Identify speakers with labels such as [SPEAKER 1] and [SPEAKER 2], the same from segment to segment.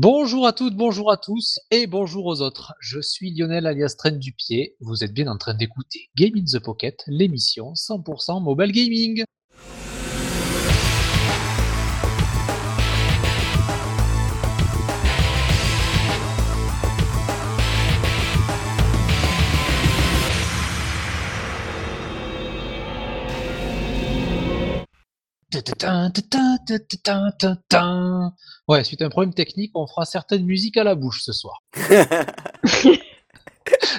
[SPEAKER 1] Bonjour à toutes, bonjour à tous et bonjour aux autres. Je suis Lionel alias Train du Pied. Vous êtes bien en train d'écouter Game in the Pocket, l'émission 100% mobile gaming. Ouais, suite à un problème technique, on fera certaines musiques à la bouche ce soir.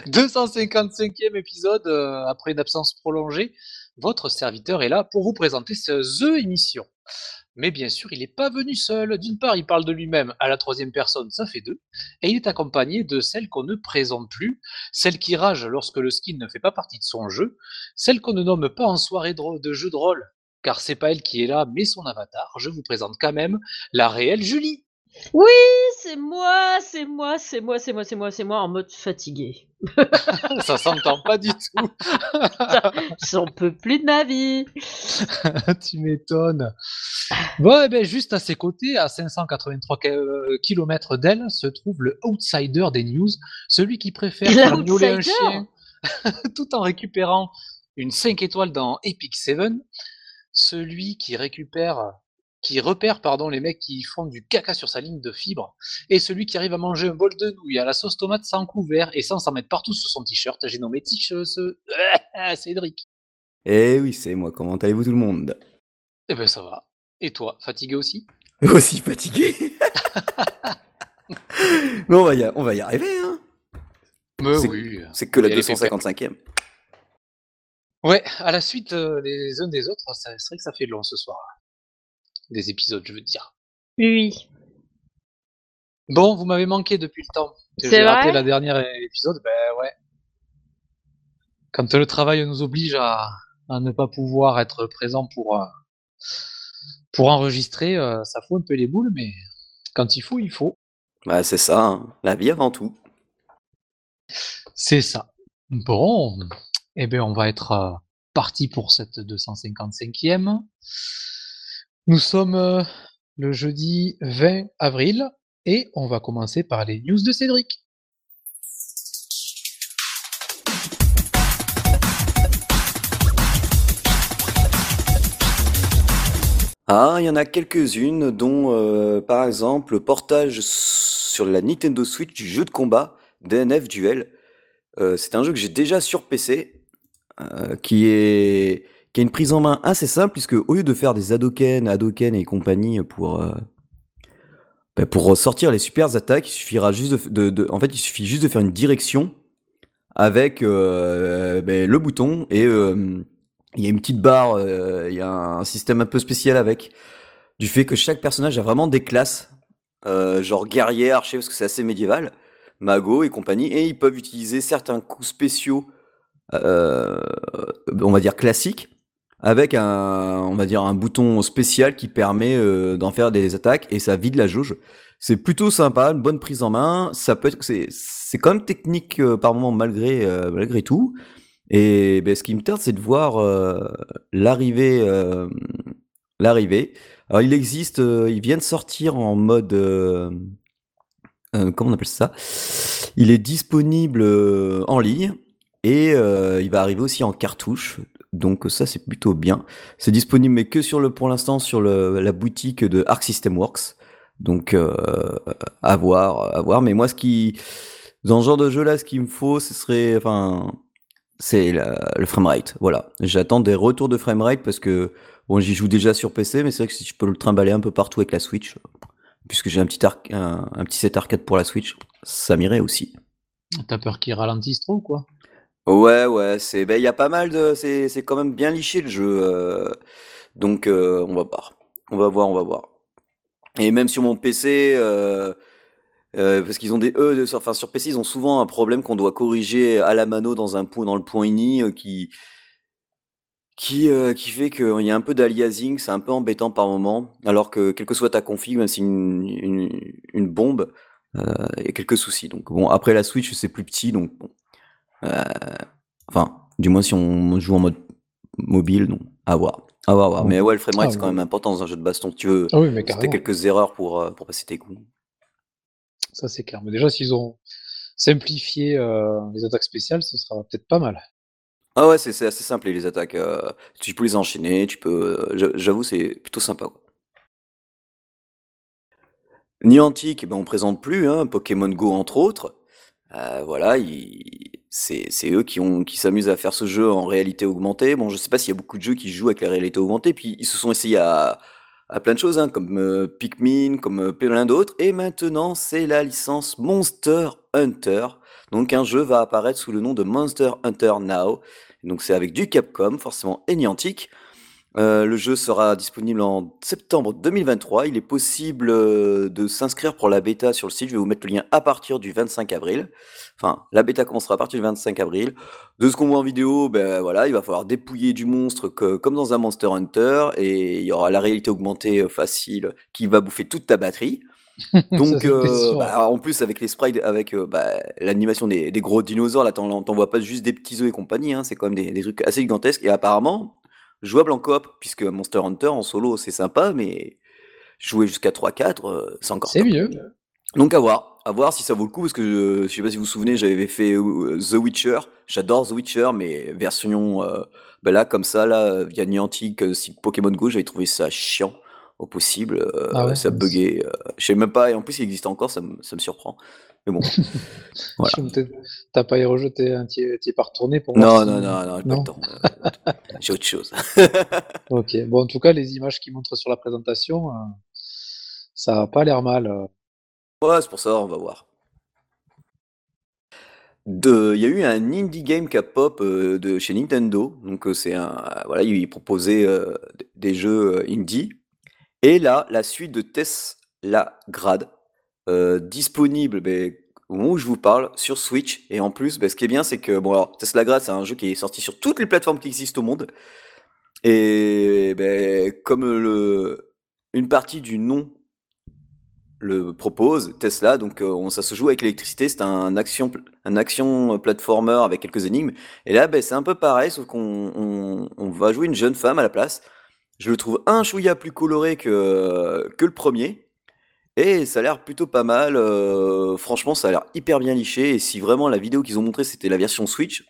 [SPEAKER 1] 255e épisode euh, après une absence prolongée. Votre serviteur est là pour vous présenter ce The émission. Mais bien sûr, il n'est pas venu seul. D'une part, il parle de lui-même à la troisième personne, ça fait deux. Et il est accompagné de celle qu'on ne présente plus, celle qui rage lorsque le skin ne fait pas partie de son jeu, celle qu'on ne nomme pas en soirée de jeu de rôle, car c'est pas elle qui est là, mais son avatar. Je vous présente quand même la réelle Julie.
[SPEAKER 2] Oui, c'est moi, c'est moi, c'est moi, c'est moi, c'est moi, c'est moi, en mode fatigué.
[SPEAKER 1] Ça s'entend pas du tout.
[SPEAKER 2] J'en peux plus de ma vie.
[SPEAKER 1] tu m'étonnes. Bon, eh ben, juste à ses côtés, à 583 km d'elle, se trouve le outsider des news, celui qui préfère faire un chien tout en récupérant une 5 étoiles dans Epic 7 celui qui récupère qui repère pardon, les mecs qui font du caca sur sa ligne de fibre, et celui qui arrive à manger un bol de nouilles à la sauce tomate sans couvert et sans s'en mettre partout sur son t-shirt. J'ai nommé ce Cédric.
[SPEAKER 3] Eh oui, c'est moi. Comment allez-vous tout le monde?
[SPEAKER 1] Eh ben ça va. Et toi, fatigué aussi?
[SPEAKER 3] Aussi fatigué. Mais on va y, on va y arriver, hein
[SPEAKER 1] Mais oui.
[SPEAKER 3] C'est que la 255e.
[SPEAKER 1] Ouais, à la suite euh, les uns des autres, c'est vrai que ça fait long ce soir. Des épisodes, je veux dire.
[SPEAKER 2] Oui.
[SPEAKER 1] Bon, vous m'avez manqué depuis le temps. J'ai raté la dernière épisode, ben ouais. Quand le travail nous oblige à, ne pas pouvoir être présent pour, euh, pour enregistrer, euh, ça fout un peu les boules, mais quand il faut, il faut.
[SPEAKER 3] Bah, c'est ça, hein. la vie avant tout.
[SPEAKER 1] C'est ça. Bon, eh bien, on va être euh, parti pour cette 255e. Nous sommes euh, le jeudi 20 avril et on va commencer par les news de Cédric.
[SPEAKER 3] Ah, il y en a quelques-unes, dont euh, par exemple le portage sur la Nintendo Switch du jeu de combat DNF Duel. c'est un jeu que j'ai déjà sur PC euh, qui est qui a une prise en main assez simple puisque au lieu de faire des Hadoken, Hadoken et compagnie pour euh, ben, pour sortir les super attaques, il suffira juste de, en fait il suffit juste de faire une direction avec euh, ben, le bouton et il y a une petite barre, il y a un système un peu spécial avec du fait que chaque personnage a vraiment des classes genre guerrier, archer parce que c'est assez médiéval, mago et compagnie et ils peuvent utiliser certains coups spéciaux euh, on va dire classique, avec un, on va dire un bouton spécial qui permet euh, d'en faire des attaques et ça vide la jauge. C'est plutôt sympa, une bonne prise en main. Ça peut être, c'est, c'est quand même technique euh, par moment malgré malgré tout. Et ben, ce qui me tarde, c'est de voir l'arrivée, l'arrivée. Alors il existe, il vient de sortir en mode, comment on appelle ça? Il est disponible en ligne. Et euh, il va arriver aussi en cartouche, donc ça c'est plutôt bien. C'est disponible mais que sur le pour l'instant sur la boutique de Arc System Works. Donc euh, à voir, à voir. Mais moi ce qui dans ce genre de jeu là, ce qu'il me faut, ce serait enfin c'est le framerate. Voilà. J'attends des retours de framerate parce que bon j'y joue déjà sur PC, mais c'est vrai que si je peux le trimballer un peu partout avec la Switch, puisque j'ai un petit un, petit set arcade pour la Switch, ça m'irait aussi.
[SPEAKER 1] T'as peur qu'il ralentisse trop quoi?
[SPEAKER 3] Ouais, ouais, c'est ben il y a pas mal de c'est c'est quand même bien liché le jeu euh, donc euh, on va voir. On va voir, on va voir. Et même sur mon PC euh, parce qu'ils ont des eux enfin sur PC, ils ont souvent un problème qu'on doit corriger à la mano dans un point dans le point ini qui qui qui fait qu'il y a un peu d'aliasing, c'est un peu embêtant par moment alors que quelle que soit ta config, même si une une une bombe, il y a quelques soucis. Donc bon après la Switch, c'est plus petit donc bon euh, enfin, du moins si on joue en mode mobile, non. À voir. À voir, à voir. Mais ouais, le framerate, ah, c'est quand même important dans un jeu de baston. Tu veux ah oui, quelques erreurs pour, euh, pour passer tes coups.
[SPEAKER 1] ça c'est clair. Mais déjà, s'ils ont simplifié euh, les attaques spéciales, ce sera peut-être pas mal.
[SPEAKER 3] Ah ouais, c'est assez simple les attaques. Euh, tu peux les enchaîner, tu peux. Euh, j'avoue, c'est plutôt sympa. Niantic, ben on présente plus, hein, Pokémon Go entre autres. Voilà, c'est eux qui ont qui s'amusent à faire ce jeu en réalité augmentée. Bon, je sais pas s'il y a beaucoup de jeux qui jouent avec la réalité augmentée, puis ils se sont essayés à, à plein de choses, hein, comme euh, Pikmin, comme euh, plein d'autres. Et maintenant, c'est la licence Monster Hunter. Donc un jeu va apparaître sous le nom de Monster Hunter Now. Donc c'est avec du Capcom, forcément et euh, le jeu sera disponible en septembre 2023. Il est possible euh, de s'inscrire pour la bêta sur le site. Je vais vous mettre le lien à partir du 25 avril. Enfin, la bêta commencera à partir du 25 avril. De ce qu'on voit en vidéo, ben voilà, il va falloir dépouiller du monstre comme dans un Monster Hunter et il y aura la réalité augmentée euh, facile qui va bouffer toute ta batterie. Donc, bah, en plus, avec les sprites, avec bah, l'animation des, gros dinosaures, là, t'en vois pas juste des petits œufs et compagnie, hein, c'est quand même des, des, trucs assez gigantesques. Et apparemment, jouable en coop, puisque Monster Hunter en solo c'est sympa, mais jouer jusqu'à 3-4, euh, c'est encore.
[SPEAKER 1] C'est mieux.
[SPEAKER 3] Donc à voir, à voir si ça vaut le coup, parce que je, je sais pas si vous vous souvenez, j'avais fait euh, The Witcher, j'adore The Witcher, mais version euh, ben là comme ça, là, via Niantic, si Pokémon Go, j'avais trouvé ça chiant au possible, ah ça buguait, je sais même pas, et en plus il existe encore, ça, ça me surprend. Mais bon.
[SPEAKER 1] T'as pas y rejeté, un t'y es pas retourné pour
[SPEAKER 3] Non, non, non, non, non, pas euh, J'ai autre chose.
[SPEAKER 1] ok, bon, en tout cas, les images qui montrent sur la présentation, euh, ça a pas l'air mal. Euh.
[SPEAKER 3] Ouais, c'est pour ça, on va voir. Il y a eu un indie game qui pop de chez Nintendo. Donc, c'est un. Voilà, il proposait des jeux indie. Et là, la suite de Tesla Grad euh, disponible ben, au moment où je vous parle sur Switch. Et en plus, ben, ce qui est bien, c'est que Tesla Grad, c'est un jeu qui est sorti sur toutes les plateformes qui existent au monde. Et ben, comme une partie du nom le propose, Tesla, donc euh, on, ça se joue avec l'électricité, c'est un action, un action platformer avec quelques énigmes. Et là, c'est un peu pareil, sauf qu'on on, va jouer une jeune femme à la place. Je le trouve un chouïa plus coloré que, que le premier. Et ça a l'air plutôt pas mal. Euh, franchement, ça a l'air hyper bien liché. Et si vraiment la vidéo qu'ils ont montré c'était la version Switch,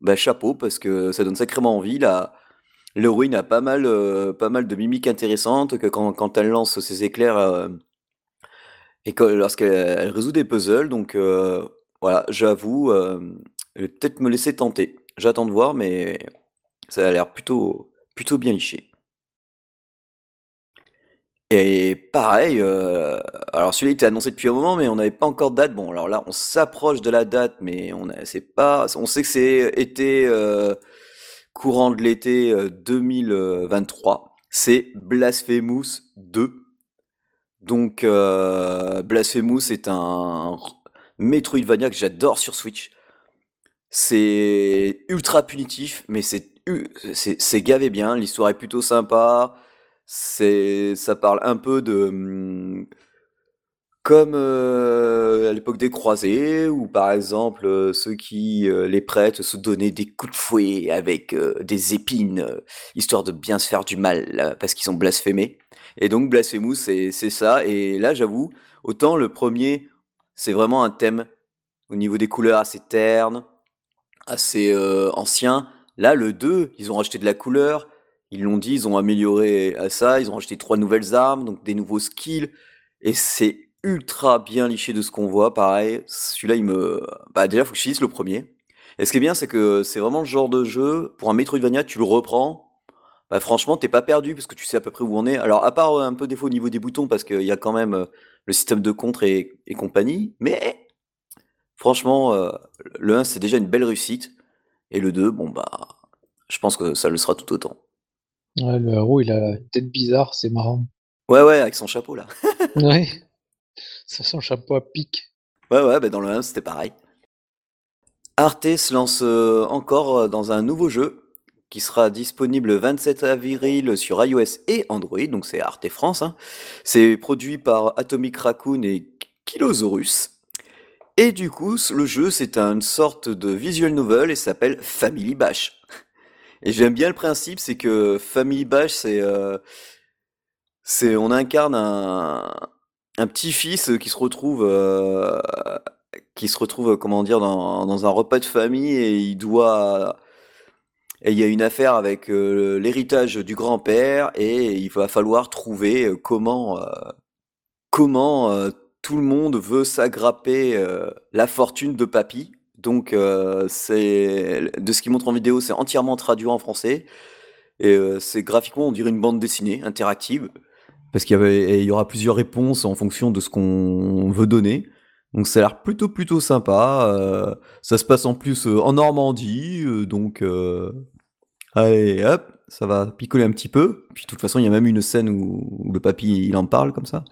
[SPEAKER 3] bah chapeau parce que ça donne sacrément envie. La l'héroïne a pas mal, euh, pas mal de mimiques intéressantes que quand, elle lance ses éclairs euh, et lorsqu'elle résout des puzzles. Donc voilà, j'avoue, je vais peut-être me laisser tenter. J'attends de voir, mais ça a l'air plutôt, plutôt bien liché. Et pareil, euh, alors celui-là était annoncé depuis un moment, mais on n'avait pas encore de date. Bon, alors là, on s'approche de la date, mais on c'est pas, on sait que c'est été euh, courant de l'été 2023. Euh, c'est Blasphemous 2. Donc, Blasphemous est un Metroidvania que j'adore sur Switch. C'est ultra punitif, mais c'est c'est gavé bien. L'histoire est plutôt sympa. C'est, ça parle un peu de, mmh, comme euh, à l'époque des croisés, où par exemple euh, ceux qui, euh, les prêtres, se donnaient des coups de fouet avec des épines, histoire de bien se faire du mal, parce qu'ils ont blasphémé. Et donc Blasphemous, c'est, c'est ça. Et là, j'avoue, autant le premier, c'est vraiment un thème au niveau des couleurs assez terne, assez ancien. Là, le 2, ils ont rajouté de la couleur, ils l'ont dit, ils ont amélioré à ça, ils ont acheté trois nouvelles armes, donc des nouveaux skills, et c'est ultra bien liché de ce qu'on voit. Pareil, celui-là, il me. Bah, déjà, faut que je finisse le premier. Et ce qui est bien, c'est que c'est vraiment le genre de jeu, pour un Metroidvania, tu le reprends. Bah, franchement, t'es pas perdu parce que tu sais à peu près où on est. Alors, à part euh, un peu défaut au niveau des boutons, parce qu'il y a quand même euh, le système de contre et, compagnie, mais franchement, euh, le 1, c'est déjà une belle réussite. Et le 2, bon, bah, je pense que ça le sera tout autant.
[SPEAKER 1] Ouais, le héros, il a une tête bizarre, c'est marrant.
[SPEAKER 3] Ouais, ouais, avec son chapeau là.
[SPEAKER 1] ouais. Ça, son chapeau à pic.
[SPEAKER 3] Ouais, ouais, bah dans le 1, c'était pareil. Arte se lance euh, encore euh, dans un nouveau jeu qui sera disponible le 27 avril sur iOS et Android, donc c'est Arte France. Hein. C'est produit par Atomic Raccoon et Kilosaurus. Et du coup, le jeu, c'est une sorte de visual novel et s'appelle Family Bash. Et j'aime bien le principe, c'est que Family Bash, c'est, euh, c'est, on incarne un, un petit-fils qui se retrouve, euh, qui se retrouve, comment dire, dans, dans un repas de famille et il doit, et il y a une affaire avec euh, l'héritage du grand-père et il va falloir trouver euh, comment, euh, comment euh, tout le monde veut s'agrapper euh, la fortune de papy. Donc, euh, c'est de ce qu'il montre en vidéo, c'est entièrement traduit en français. Et euh, c'est graphiquement, on dirait une bande dessinée interactive. Parce qu'il y, aura plusieurs réponses en fonction de ce qu'on veut donner. Donc ça a l'air plutôt plutôt sympa. euh, ça se passe en plus en Normandie, donc allez hop, ça va picoler un petit peu. Puis de toute façon, il y a même une scène où, où le papy il en parle comme ça.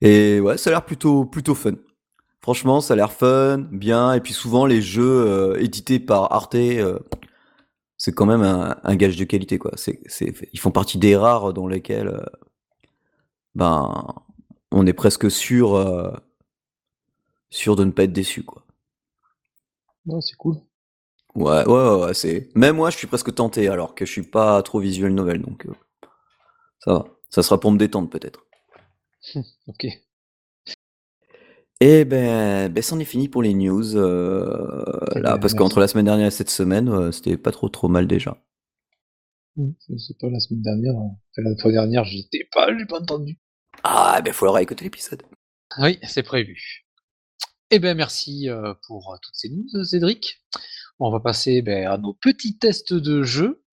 [SPEAKER 3] Et ouais, ça a l'air plutôt plutôt fun. Franchement, ça a l'air fun, bien. Et puis souvent les jeux euh, édités par Arte, euh, c'est quand même un, un gage de qualité quoi. C'est, c'est, ils font partie des rares dans lesquels euh, ben on est presque sûr sûr de ne pas être déçu quoi.
[SPEAKER 1] Ouais, c'est cool.
[SPEAKER 3] Ouais, ouais, ouais, ouais, c'est. Même moi, je suis presque tenté, alors que je suis pas trop visuel novel, donc ça va. Ça sera pour me détendre peut-être.
[SPEAKER 1] Ok.
[SPEAKER 3] Et ben, ben, c'en est fini pour les news. euh, là,
[SPEAKER 1] bien,
[SPEAKER 3] parce qu'entre la semaine dernière et cette semaine, euh, c'était pas trop trop mal déjà.
[SPEAKER 1] Je sais pas, la semaine dernière, enfin, la fois dernière, j'étais pas, j'ai pas entendu.
[SPEAKER 3] Ah, ben, faut leur écouter l'épisode.
[SPEAKER 1] Oui, c'est prévu. Eh ben merci euh, pour euh, toutes ces news, Cédric. On va passer ben, à nos petits tests de jeu.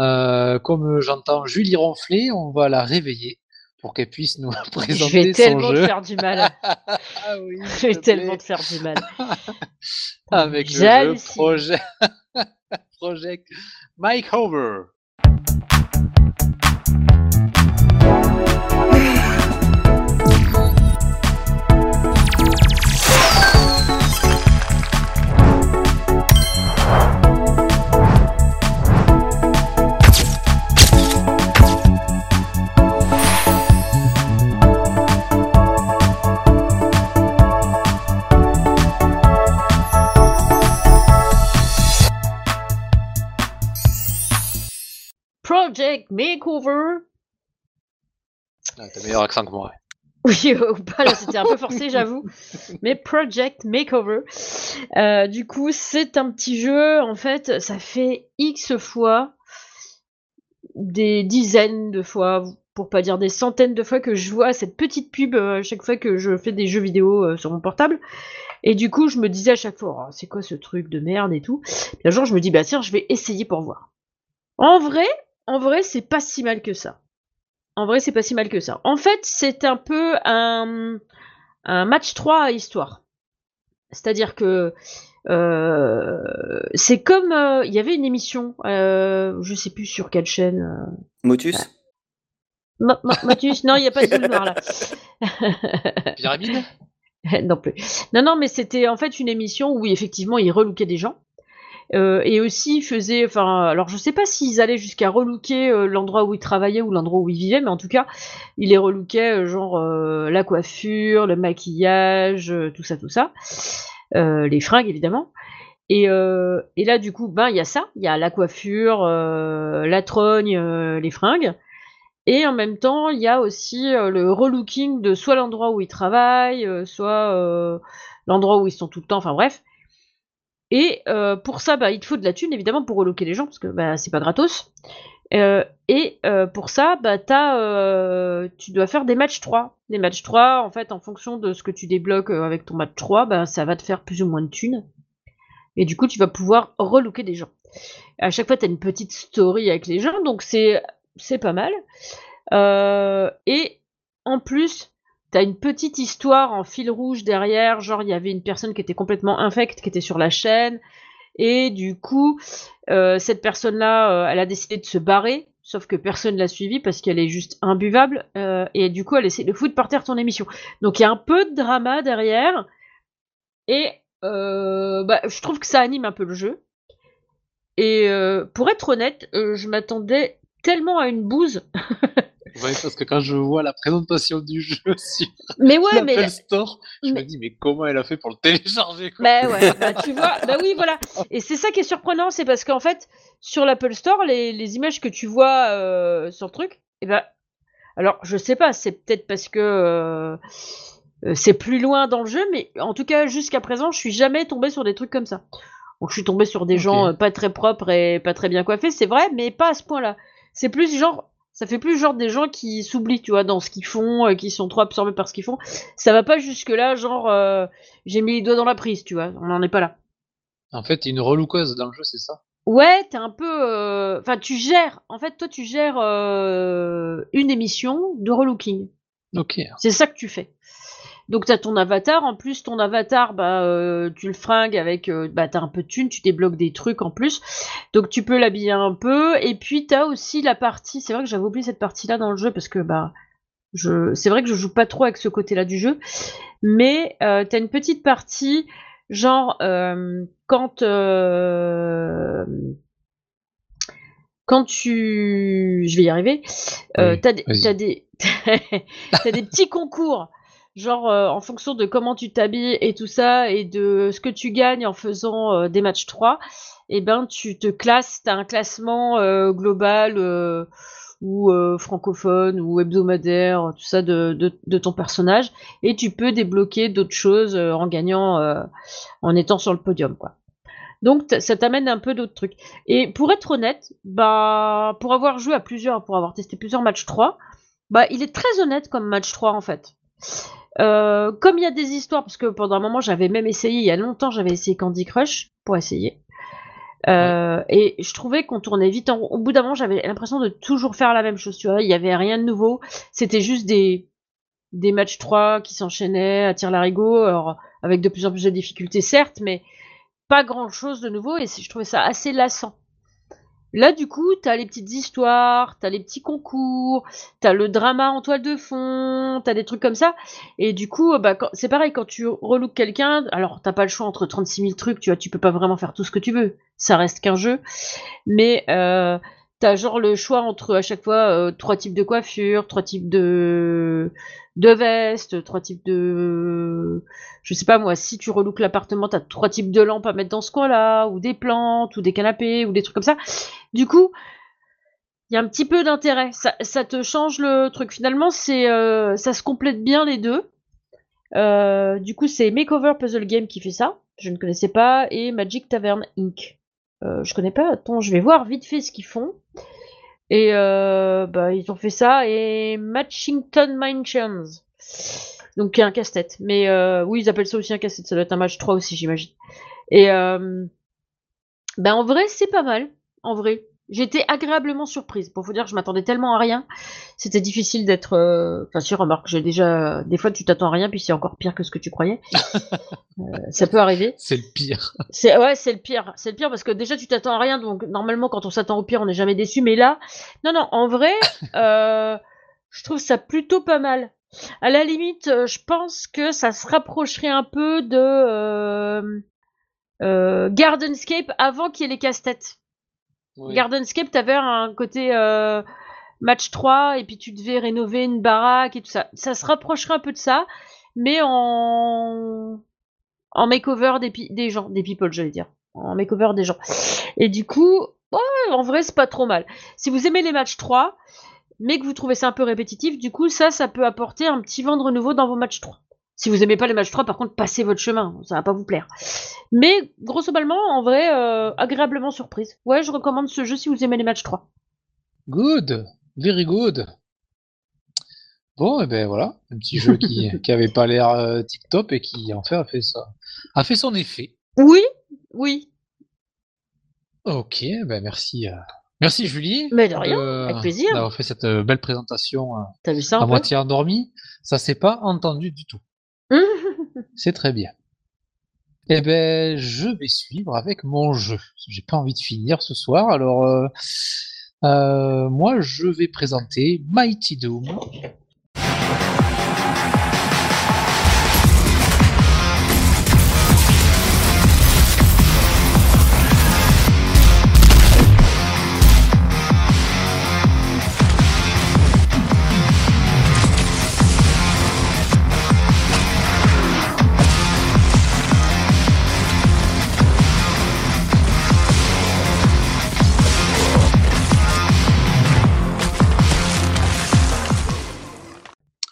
[SPEAKER 1] Euh, comme j'entends Julie ronfler, on va la réveiller pour qu'elle puisse nous
[SPEAKER 2] Je
[SPEAKER 1] présenter
[SPEAKER 2] vais
[SPEAKER 1] son
[SPEAKER 2] tellement te faire du mal.
[SPEAKER 1] Ah oui,
[SPEAKER 2] Je vais
[SPEAKER 1] te
[SPEAKER 2] tellement te faire du mal.
[SPEAKER 1] Avec le jeu. Project, Project Mike Over.
[SPEAKER 2] Project Makeover.
[SPEAKER 1] Ah, T'as meilleur accent que moi.
[SPEAKER 2] Oui, ou pas, là c'était un peu forcé, j'avoue. Mais Project Makeover. Euh, du coup, c'est un petit jeu, en fait, ça fait X fois, des dizaines de fois, pour pas dire des centaines de fois que je vois cette petite pub euh, à chaque fois que je fais des jeux vidéo euh, sur mon portable. Et du coup, je me disais à chaque fois, Oh, c'est quoi ce truc de merde et tout. Puis un jour, je me dis, bah tiens, je vais essayer pour voir. En vrai, en vrai, c'est pas si mal que ça. En vrai, c'est pas si mal que ça. En fait, c'est un peu un, un match 3 à histoire. C'est-à-dire que euh, c'est comme euh, il y avait une émission, euh, je sais plus sur quelle chaîne. euh,
[SPEAKER 3] Motus
[SPEAKER 2] Ma- Ma- Mathus, non, il n'y a pas de noire là.
[SPEAKER 1] Pyramide?
[SPEAKER 2] Non plus. Non, non, mais c'était en fait une émission où effectivement ils relookaient des gens. Euh, et aussi ils faisaient, enfin, alors je sais pas s'ils allaient jusqu'à relooker euh, l'endroit où ils travaillaient ou l'endroit où ils vivaient, mais en tout cas, ils les relookaient, euh, genre euh, la coiffure, le maquillage, tout ça, tout ça, les fringues évidemment. Et, et là, du coup, ben il y a ça, il y a la coiffure, la trogne, les fringues. Et en même temps, il y a aussi le relooking de soit l'endroit où ils travaillent, soit l'endroit où ils sont tout le temps, enfin bref. Et euh, pour ça, bah, il te faut de la thune, évidemment, pour relooker les gens, parce que bah, c'est pas gratos. Euh, et euh, pour ça, bah, tu dois faire des matchs 3. Des matchs 3, en fait, en fonction de ce que tu débloques avec ton match 3, bah, ça va te faire plus ou moins de thunes. Et du coup, tu vas pouvoir relooker des gens. À chaque fois, t'as une petite story avec les gens, donc c'est, pas mal. Et en plus, t'as une petite histoire en fil rouge derrière, genre il y avait une personne qui était complètement infecte, qui était sur la chaîne, et du coup, euh, cette personne-là, euh, elle a décidé de se barrer, sauf que personne l'a suivie parce qu'elle est juste imbuvable, euh, et du coup, elle essaie de foutre par terre ton émission. Donc il y a un peu de drama derrière, et bah, je trouve que ça anime un peu le jeu. Et pour être honnête, je m'attendais tellement à une bouse.
[SPEAKER 1] Ouais, parce que quand je vois la présentation du jeu sur
[SPEAKER 2] Mais ouais, mais
[SPEAKER 1] l'Apple Store, je
[SPEAKER 2] mais-
[SPEAKER 1] me dis, mais comment elle a fait pour le télécharger quoi
[SPEAKER 2] Bah ouais, bah tu vois, bah oui, voilà. Et c'est ça qui est surprenant, c'est parce qu'en fait, sur l'Apple Store, les, les images que tu vois euh, sur le truc, et ben, Alors, je sais pas, c'est peut-être parce que euh, euh, c'est plus loin dans le jeu, mais en tout cas, jusqu'à présent, je suis jamais tombé sur des trucs comme ça. Donc, je suis tombé sur des gens pas très propres et pas très bien coiffés, c'est vrai, mais pas à ce point-là. C'est plus genre, ça fait plus genre des gens qui s'oublient, tu vois, dans ce qu'ils font, euh, qui sont trop absorbés par ce qu'ils font. Ça va pas jusque-là, genre, euh, j'ai mis les doigts dans la prise, tu vois, on n'en est pas là.
[SPEAKER 1] En fait, t'es une relouqueuse dans le jeu, c'est ça?
[SPEAKER 2] Ouais, t'es un peu. euh, Enfin, tu gères. En fait, toi, tu gères une émission de relooking.
[SPEAKER 1] Ok.
[SPEAKER 2] C'est ça que tu fais. Donc, t'as ton avatar. En plus, ton avatar, bah, euh, tu le fringues avec. euh, bah, t'as un peu de thunes, tu débloques des trucs en plus. Donc, tu peux l'habiller un peu. Et puis, t'as aussi la partie. C'est vrai que j'avais oublié cette partie-là dans le jeu parce que, bah. Je... C'est vrai que je joue pas trop avec ce côté-là du jeu. Mais euh, t'as une petite partie. Genre, euh, quand. euh, quand tu. Je vais y arriver.
[SPEAKER 1] Oui,
[SPEAKER 2] t'as des, t'as des, t'as des petits concours. Genre, euh, en fonction de comment tu t'habilles et tout ça, et de ce que tu gagnes en faisant euh, des matchs 3, et ben, tu te classes, t'as un classement euh, global ou francophone ou hebdomadaire, tout ça de, de, ton personnage, et tu peux débloquer d'autres choses en gagnant, en étant sur le podium, quoi. Donc ça t'amène un peu d'autres trucs. Et pour être honnête, bah pour avoir joué à plusieurs, pour avoir testé plusieurs matchs 3, bah il est très honnête comme match 3 en fait. Euh, comme il y a des histoires, parce que pendant un moment j'avais même essayé, il y a longtemps j'avais essayé Candy Crush pour essayer. Euh, Et je trouvais qu'on tournait vite. En... Au bout d'un moment, j'avais l'impression de toujours faire la même chose. Tu vois, il y avait rien de nouveau. C'était juste des des matchs 3 qui s'enchaînaient à tir larigot, alors avec de plus en plus de difficultés certes, mais pas grand chose de nouveau et je trouvais ça assez lassant. Là, du coup, t'as les petites histoires, t'as les petits concours, t'as le drama en toile de fond, t'as des trucs comme ça. Et du coup, bah, quand- c'est pareil, quand tu relooks quelqu'un, alors t'as pas le choix entre 36 000 trucs, tu vois, tu peux pas vraiment faire tout ce que tu veux. Ça reste qu'un jeu. Mais euh, t'as genre le choix entre à chaque fois euh, trois types de coiffure, trois types de de vestes, trois types de je sais pas moi, si tu relooks l'appartement, t'as trois types de lampes à mettre dans ce coin-là, ou des plantes, ou des canapés, ou des trucs comme ça. Du coup, il y a un petit peu d'intérêt. Ça, te change le truc. Finalement, euh, ça se complète bien les deux. Euh, du coup, c'est Makeover Puzzle Game qui fait ça. Je ne connaissais pas. Et Magic Tavern Inc. Euh, je connais pas. Attends, je vais voir vite fait ce qu'ils font. Et euh, bah, ils ont fait ça. Et Matchington Mansions. Donc, un casse-tête. Mais euh, oui, ils appellent ça aussi un casse-tête. Ça doit être un match 3 aussi, j'imagine. Et euh, ben, en vrai, c'est pas mal. En vrai. J'étais agréablement surprise. Pour vous dire, je m'attendais tellement à rien. C'était difficile d'être. euh, Enfin, si, remarque, j'ai déjà. Des fois, tu t'attends à rien, puis c'est encore pire que ce que tu croyais. Euh, ça peut arriver.
[SPEAKER 1] C'est le pire.
[SPEAKER 2] C'est ouais, c'est le pire. C'est le pire parce que déjà tu t'attends à rien, donc normalement quand on s'attend au pire, on n'est jamais déçu. Mais là, non, non, en vrai, euh, je trouve ça plutôt pas mal. À la limite, euh, je pense que ça se rapprocherait un peu de euh, euh, Gardenscape avant qu'il y ait les casse-têtes. Gardenscape, t'avais un côté euh, match 3 et puis tu devais rénover une baraque et tout ça. Ça se rapprocherait un peu de ça, mais en makeover des, gens, des people, j'allais dire. En makeover des gens. Et du coup, en vrai, c'est pas trop mal. Si vous aimez les matchs 3, mais que vous trouvez ça un peu répétitif, du coup, ça, ça peut apporter un petit vent de renouveau dans vos matchs 3. Si vous aimez pas les matchs 3, par contre, passez votre chemin, ça va pas vous plaire. Mais, grosso modo, en vrai, euh, agréablement surprise. Ouais, je recommande ce jeu si vous aimez les matchs 3.
[SPEAKER 1] Good. Very good. Bon, et ben voilà, un petit jeu qui, qui avait pas l'air euh, tip-top et qui en fait a fait ça, a fait son effet.
[SPEAKER 2] Oui, oui,
[SPEAKER 1] Ok, ben merci, euh, merci Julie.
[SPEAKER 2] Mais de rien,
[SPEAKER 1] de-
[SPEAKER 2] avec plaisir.
[SPEAKER 1] D'avoir fait cette euh, belle présentation euh,
[SPEAKER 2] t'as vu ça
[SPEAKER 1] à moitié endormie. Ça s'est pas entendu du tout. C'est très bien. Eh ben, je vais suivre avec mon jeu. J'ai pas envie de finir ce soir, alors euh, euh, moi je vais présenter Mighty Doom.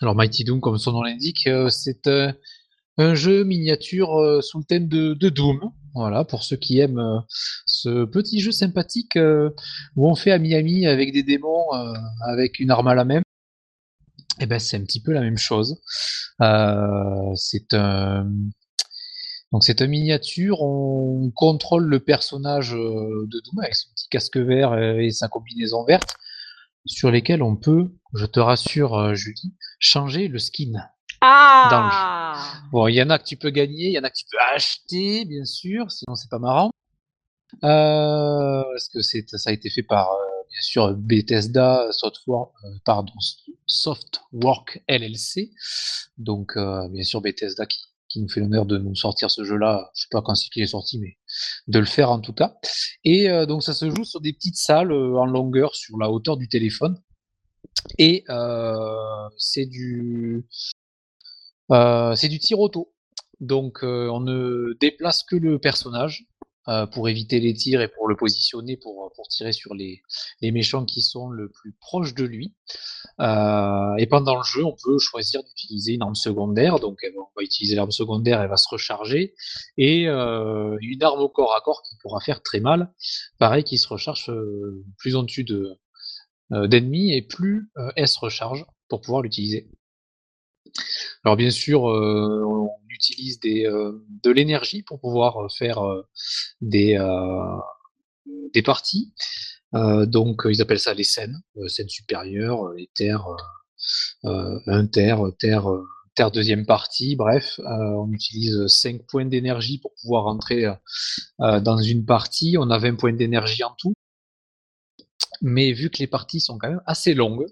[SPEAKER 1] Alors Mighty Doom, comme son nom l'indique, c'est un jeu miniature sous le thème de, Doom. Voilà, pour ceux qui aiment ce petit jeu sympathique où on fait à Miami avec des démons, avec une arme à la même. Et eh ben c'est un petit peu la même chose. c'est un c'est un miniature, on contrôle le personnage de Doom avec son petit casque vert et sa combinaison verte, sur lesquels on peut, je te rassure Julie, changer le skin.
[SPEAKER 2] Ah
[SPEAKER 1] Bon, il y en a que tu peux gagner, il y en a que tu peux acheter, bien sûr, sinon c'est pas marrant. Euh, parce que c'est, ça a été fait par, euh, bien sûr, Bethesda Software, euh, pardon, Softwork LLC. Donc, bien sûr, Bethesda qui, qui nous fait l'honneur de nous sortir ce jeu-là. Je sais pas quand c'est qu'il est sorti, mais de le faire en tout cas. Et donc, ça se joue sur des petites salles en longueur, sur la hauteur du téléphone. Et c'est du euh, c'est du tir auto. Donc euh, on ne déplace que le personnage euh, pour éviter les tirs et pour le positionner pour, tirer sur les, les méchants qui sont le plus proches de lui. et pendant le jeu, on peut choisir d'utiliser une arme secondaire. Donc on va utiliser l'arme secondaire, elle va se recharger. Et une arme au corps à corps qui pourra faire très mal. Pareil, qui se recharge plus en dessus de, d'ennemis et plus elle se recharge pour pouvoir l'utiliser. Alors bien sûr, euh, on utilise euh, de l'énergie pour pouvoir euh, faire des, parties. donc ils appellent ça les scènes, scènes supérieures, les terres, un terre, terre, deuxième partie, bref, on utilise 5 points d'énergie pour pouvoir rentrer dans une partie. On a 20 points d'énergie en tout mais vu que les parties sont quand même assez longues,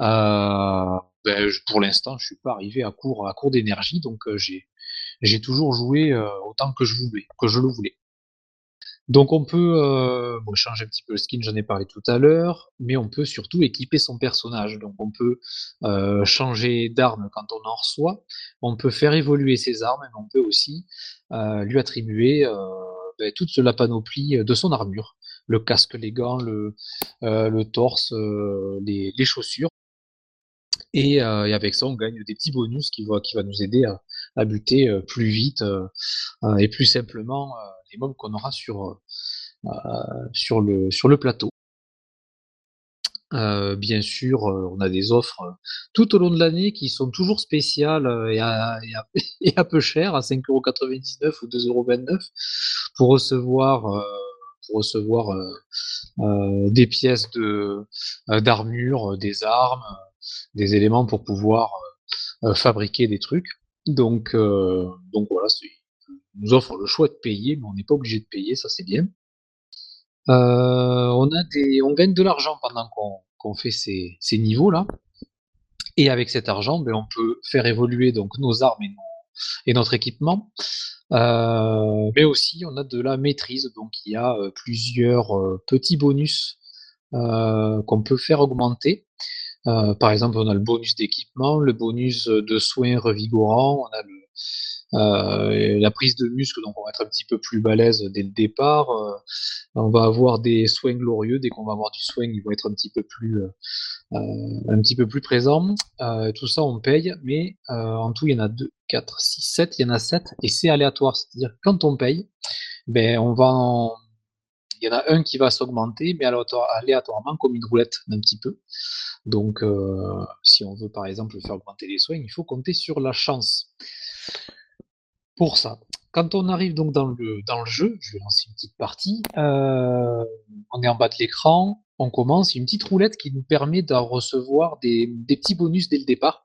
[SPEAKER 1] euh, ben, pour l'instant, je suis pas arrivé à court, d'énergie, donc euh, j'ai, toujours joué euh, autant que je voulais, que je le voulais. Donc on peut changer un petit peu le skin, j'en ai parlé tout à l'heure, mais on peut surtout équiper son personnage. Donc on peut changer d'arme quand on en reçoit, on peut faire évoluer ses armes, mais on peut aussi lui attribuer ben, toute la panoplie de son armure le casque, les gants, le, euh, torse, euh, les, chaussures. Et, euh, et, avec ça, on gagne des petits bonus qui va, qui va nous aider à, buter plus vite et plus simplement les mobs qu'on aura sur, sur, le, plateau. Bien sûr, on a des offres tout au long de l'année qui sont toujours spéciales et, à, et, et, à, peu cher, à 5,99€ ou 2,29€ pour recevoir pour recevoir euh, euh, des pièces de euh, d'armure, des armes, des éléments pour pouvoir fabriquer des trucs. Donc, donc voilà, nous offre le choix de payer, mais on n'est pas obligé de payer, ça c'est bien. on a des, on gagne de l'argent pendant qu'on fait ces, ces niveaux là. Et avec cet argent, ben, on peut faire évoluer donc nos armes et, et notre équipement. Euh, mais aussi, on a de la maîtrise, donc il y a euh, plusieurs euh, petits bonus qu'on peut faire augmenter. par exemple, on a le bonus d'équipement, le bonus de soins revigorants, on a le, la prise de muscle, donc on va être un petit peu plus balèze dès le départ. on va avoir des soins glorieux, dès qu'on va avoir du soin, ils vont être un petit peu plus euh, un petit peu plus présent. Euh, tout ça, on paye, mais euh, en tout, il y en a 2, 4, 6, 7, il y en a 7, et c'est aléatoire. C'est-à-dire quand on paye, ben, on va il y en a un qui va s'augmenter, mais aléatoirement comme une roulette un petit peu. Donc, si on veut par exemple faire augmenter les soins, il faut compter sur la chance. Pour ça, quand on arrive donc dans le, jeu, je vais lancer une petite partie, on est en bas de l'écran, on commence, une petite roulette qui nous permet de recevoir des, petits bonus dès le départ.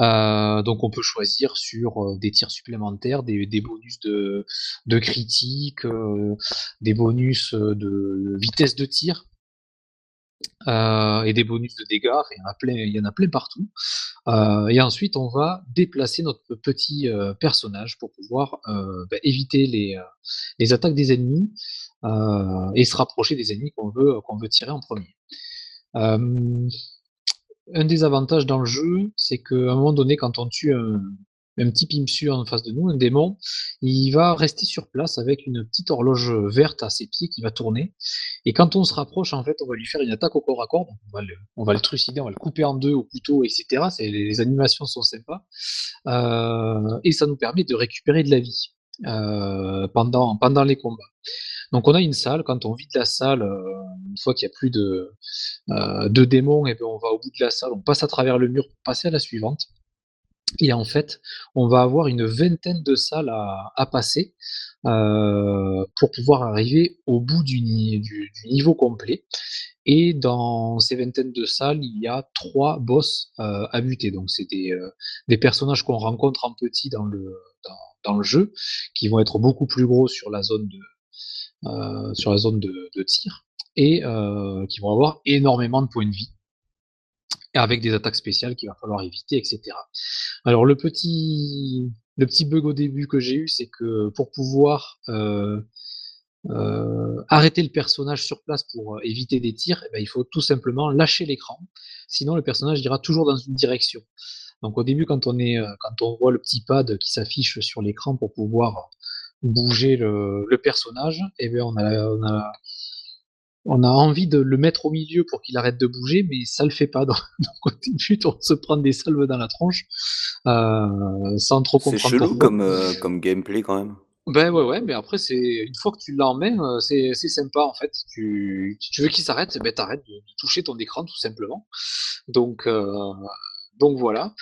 [SPEAKER 1] Euh, donc on peut choisir sur euh, des tirs supplémentaires, des, bonus de, critique, euh, des bonus de vitesse de tir. Et des bonus de dégâts, il y en a plein, il y en a plein partout. et ensuite, on va déplacer notre petit personnage pour pouvoir bah, éviter les, attaques des ennemis euh, et se rapprocher des ennemis qu'on veut, qu'on veut tirer en premier. Euh, un des avantages dans le jeu, c'est qu'à un moment donné, quand on tue un, un petit Pimsu en face de nous, un démon, il va rester sur place avec une petite horloge verte à ses pieds qui va tourner. Et quand on se rapproche, en fait, on va lui faire une attaque au corps à corps. On va le, trucider, on va le couper en deux au couteau, etc. Les animations sont sympas. Euh, et ça nous permet de récupérer de la vie euh, pendant, les combats. Donc on a une salle, quand on vide la salle, euh, une fois qu'il n'y a plus de, démons, et bien on va au bout de la salle, on passe à travers le mur pour passer à la suivante. Et en fait, on va avoir une vingtaine de salles à, passer euh, pour pouvoir arriver au bout du, niveau complet. Et dans ces vingtaines de salles, il y a trois boss euh, à buter. Donc c'est des, euh, personnages qu'on rencontre en petit dans le, jeu, qui vont être beaucoup plus gros sur la zone de tir, et qui vont avoir énormément de points de vie avec des attaques spéciales qu'il va falloir éviter, etc. Alors le petit, le petit bug au début que j'ai eu, c'est que pour pouvoir euh, euh, arrêter le personnage sur place pour euh, éviter des tirs, eh ben, il faut tout simplement lâcher l'écran. Sinon, le personnage ira toujours dans une direction. Donc au début, quand on, est, quand on voit le petit pad qui s'affiche sur l'écran pour pouvoir bouger le, personnage, eh bien, on a, on a on a envie de le mettre au milieu pour qu'il arrête de bouger, mais ça le fait pas. Donc, début, on se prend des salves dans la tronche euh, sans trop comprendre.
[SPEAKER 3] C'est chelou comme, euh, comme gameplay quand même.
[SPEAKER 1] Ben ouais, ouais, mais après, c'est une fois que tu l'as en main, euh, c'est sympa en fait. Tu, tu veux qu'il s'arrête, ben t'arrêtes de, toucher ton écran tout simplement. Donc, donc voilà.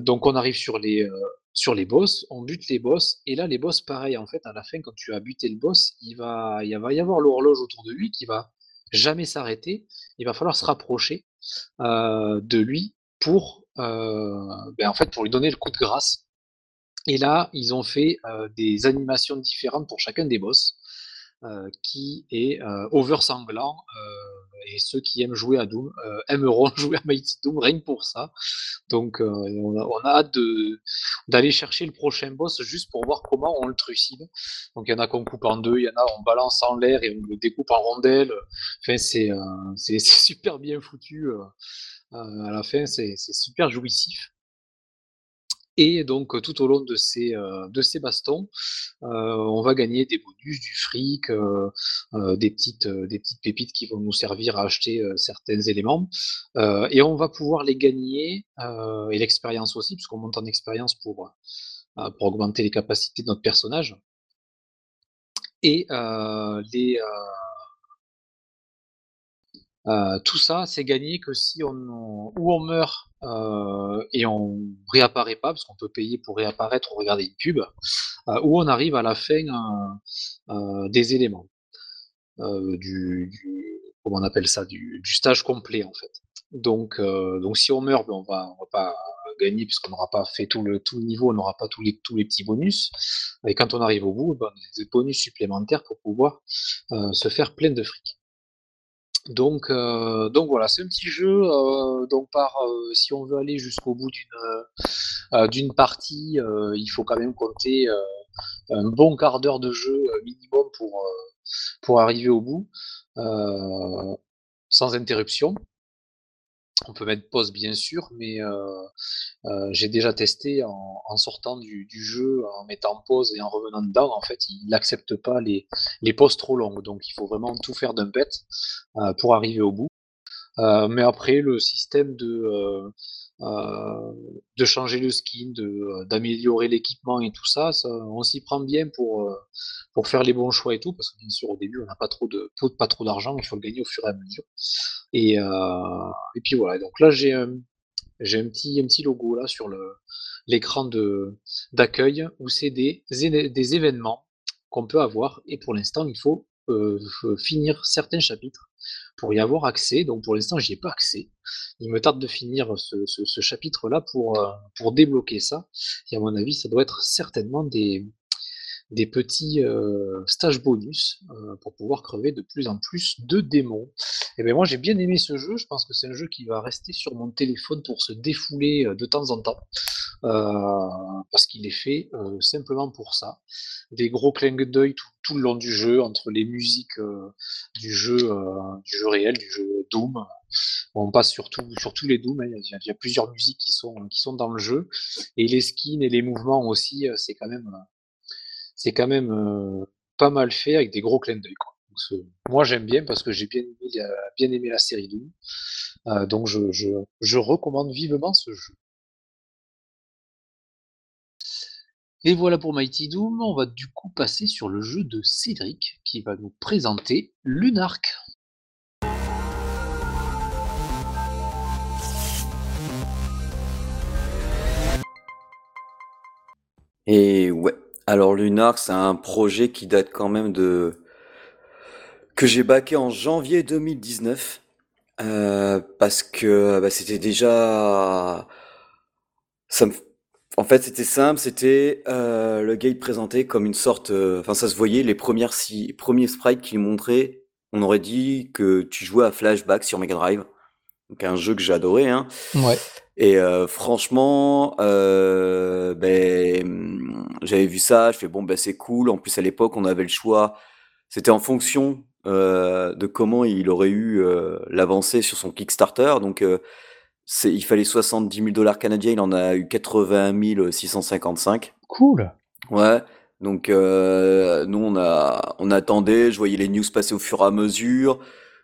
[SPEAKER 1] donc on arrive sur les, sur les boss, on bute les boss, et là les boss pareil en fait à la fin quand tu as buté le boss, il va, y avoir l'horloge autour de lui qui va jamais s'arrêter, il va falloir se rapprocher euh, de lui pour euh, ben, pour lui donner le coup de grâce. Et là ils ont fait euh, des animations différentes pour chacun des boss. qui est over sanglant et ceux qui aiment jouer à Doom aimeront jouer à Mighty Doom rien pour ça. Donc on a, hâte d'aller chercher le prochain boss juste pour voir comment on le trucide. Donc il y en a qu'on coupe en deux, il y en a on balance en l'air et on le découpe en rondelles. Enfin c'est super bien foutu. à la fin c'est super jouissif. Et donc tout au long de ces, de ces bastons, on va gagner des bonus, du fric, des, petites, des petites pépites qui vont nous servir à acheter certains éléments. et on va pouvoir les gagner, et l'expérience aussi, puisqu'on monte en expérience pour, pour augmenter les capacités de notre personnage. Et les, euh, tout ça, c'est gagné que si on, ou on meurt euh, et on réapparaît pas, parce qu'on peut payer pour réapparaître ou regarder une pub, euh, ou on arrive à la fin des éléments du, comment on appelle ça, du, stage complet en fait. Donc, donc si on meurt, ben, on va, va pas gagner puisqu'on n'aura pas fait tout le, tout niveau, on n'aura pas tous les, tous les petits bonus. Et quand on arrive au bout, ben, on a des bonus supplémentaires pour pouvoir se faire plein de fric. Donc, euh, donc voilà, c'est un petit jeu. Euh, donc par, euh, si on veut aller jusqu'au bout d'une partie, il faut quand même compter un bon quart d'heure de jeu minimum pour arriver au bout, sans interruption. On peut mettre pause bien sûr, mais j'ai déjà testé en, sortant du, jeu, en mettant pause et en revenant dedans. En fait, il n'accepte pas les, les pauses trop longues, donc il faut vraiment tout faire d'un pet pour arriver au bout. mais après, le système de de changer le skin, d'améliorer l'équipement et tout ça, on s'y prend bien pour, pour faire les bons choix et tout, parce que bien sûr au début on n'a pas trop de pas trop d'argent, il faut le gagner au fur et à mesure. Et, et puis voilà, donc là j'ai un, un petit, un petit logo là sur l'écran d'accueil où c'est des, des événements qu'on peut avoir et pour l'instant il faut finir certains chapitres pour y avoir accès. Donc pour l'instant, j'y ai pas accès. Il me tarde de finir ce, chapitre-là euh, pour débloquer ça. Et à mon avis, ça doit être certainement des, des petits euh, stages bonus euh, pour pouvoir crever de plus en plus de démons. Et bien moi j'ai bien aimé ce jeu, je pense que c'est un jeu qui va rester sur mon téléphone pour se défouler euh, de temps en temps, parce qu'il est fait simplement pour ça. Des gros clins d'œil tout, le long du jeu, entre les musiques du, jeu, du jeu réel, du jeu Doom. On passe sur, sur tous les Doom, hein. il, y a, plusieurs musiques qui sont, qui sont dans le jeu, et les skins et les mouvements aussi, c'est quand même c'est quand même pas mal fait avec des gros clins d'œil. Moi j'aime bien parce que j'ai bien aimé, la série Doom. Donc je, je, recommande vivement ce jeu. Et voilà pour Mighty Doom, on va du coup passer sur le jeu de Cédric qui va nous présenter Lunark.
[SPEAKER 3] Et ouais, alors Lunar, c'est un projet qui date quand même de que j'ai baqué en janvier 2019 euh, parce que bah, c'était déjà en fait c'était simple, c'était euh, le gars présenté comme une sorte euh, enfin ça se voyait les premières premiers sprites qu'il montrait, on aurait dit que tu jouais à Flashback sur Mega Drive. Donc un jeu que adoré hein.
[SPEAKER 1] Ouais.
[SPEAKER 3] Et euh, franchement, euh, ben, j'avais vu ça, je fais bon, ben c'est cool. En plus, à l'époque, on avait le choix. C'était en fonction euh, de comment il aurait eu l'avancée sur son Kickstarter. Donc, c'est, il fallait 70 000 dollars canadiens, il en a eu 80 655.
[SPEAKER 1] Cool.
[SPEAKER 3] Ouais. Donc, nous, on a, on attendait, je voyais les news passer au fur et à mesure.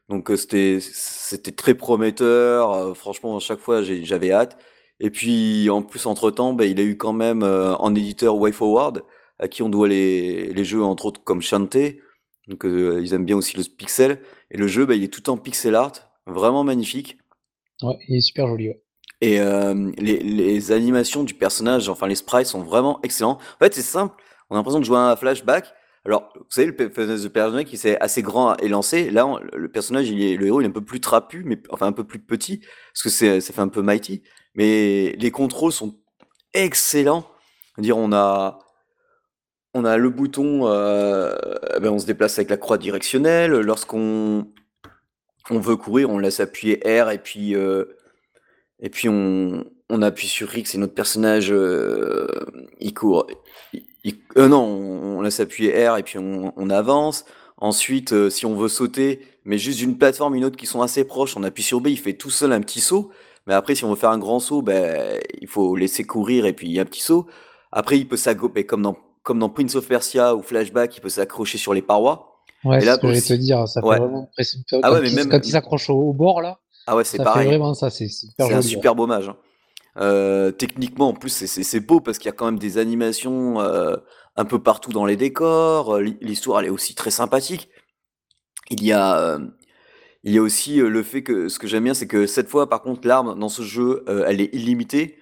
[SPEAKER 3] Donc euh, c'était c'était très prometteur. Euh, franchement, à chaque fois, j'avais hâte. Et puis en plus, entre temps, bah, il a eu quand même euh, en éditeur WayForward, à qui on doit les, les jeux entre autres comme Shantae. Donc ils aiment bien aussi le pixel. Et le jeu, bah, il est tout en pixel art, vraiment magnifique.
[SPEAKER 1] Ouais, il est super joli.
[SPEAKER 3] Et les, les animations du personnage, enfin les sprites sont vraiment excellents. En fait, c'est simple. On a l'impression de jouer à un flashback alors, vous savez, le personnage qui s'est assez grand et lancé, là, le personnage, il est, le héros, il est un peu plus trapu, mais enfin un peu plus petit, parce que ça fait un peu mighty. Mais les contrôles sont excellents. dire, on a, on a le bouton, euh, ben on se déplace avec la croix directionnelle. Lorsqu'on on veut courir, on laisse appuyer R et puis, euh, et puis on, on appuie sur X et notre personnage, euh, il court. Euh, non, on, laisse appuyer R et puis on, avance. Ensuite, euh, si on veut sauter, mais juste d'une plateforme une autre qui sont assez proches, on appuie sur B, il fait tout seul un petit saut. Mais après, si on veut faire un grand saut, ben, il faut laisser courir et puis il y a un petit saut. Après, il peut s'accrocher, comme dans, comme dans Prince of Persia ou Flashback, il peut s'accrocher sur les parois.
[SPEAKER 1] Ouais, c'est ce que te dire, ça fait vraiment ah ouais, mais même... quand il s'accroche au, bord là.
[SPEAKER 3] Ah ouais, c'est pareil.
[SPEAKER 1] Fait vraiment ça, c'est super
[SPEAKER 3] C'est un super beau mage. Hein. Euh, techniquement, en plus, c'est beau parce qu'il y a quand même des animations euh, un peu partout dans les décors. Euh, l'histoire, elle est aussi très sympathique. Il y a, il y a aussi le fait que ce que j'aime bien, c'est que cette fois, par contre, l'arme dans ce jeu, elle est illimitée.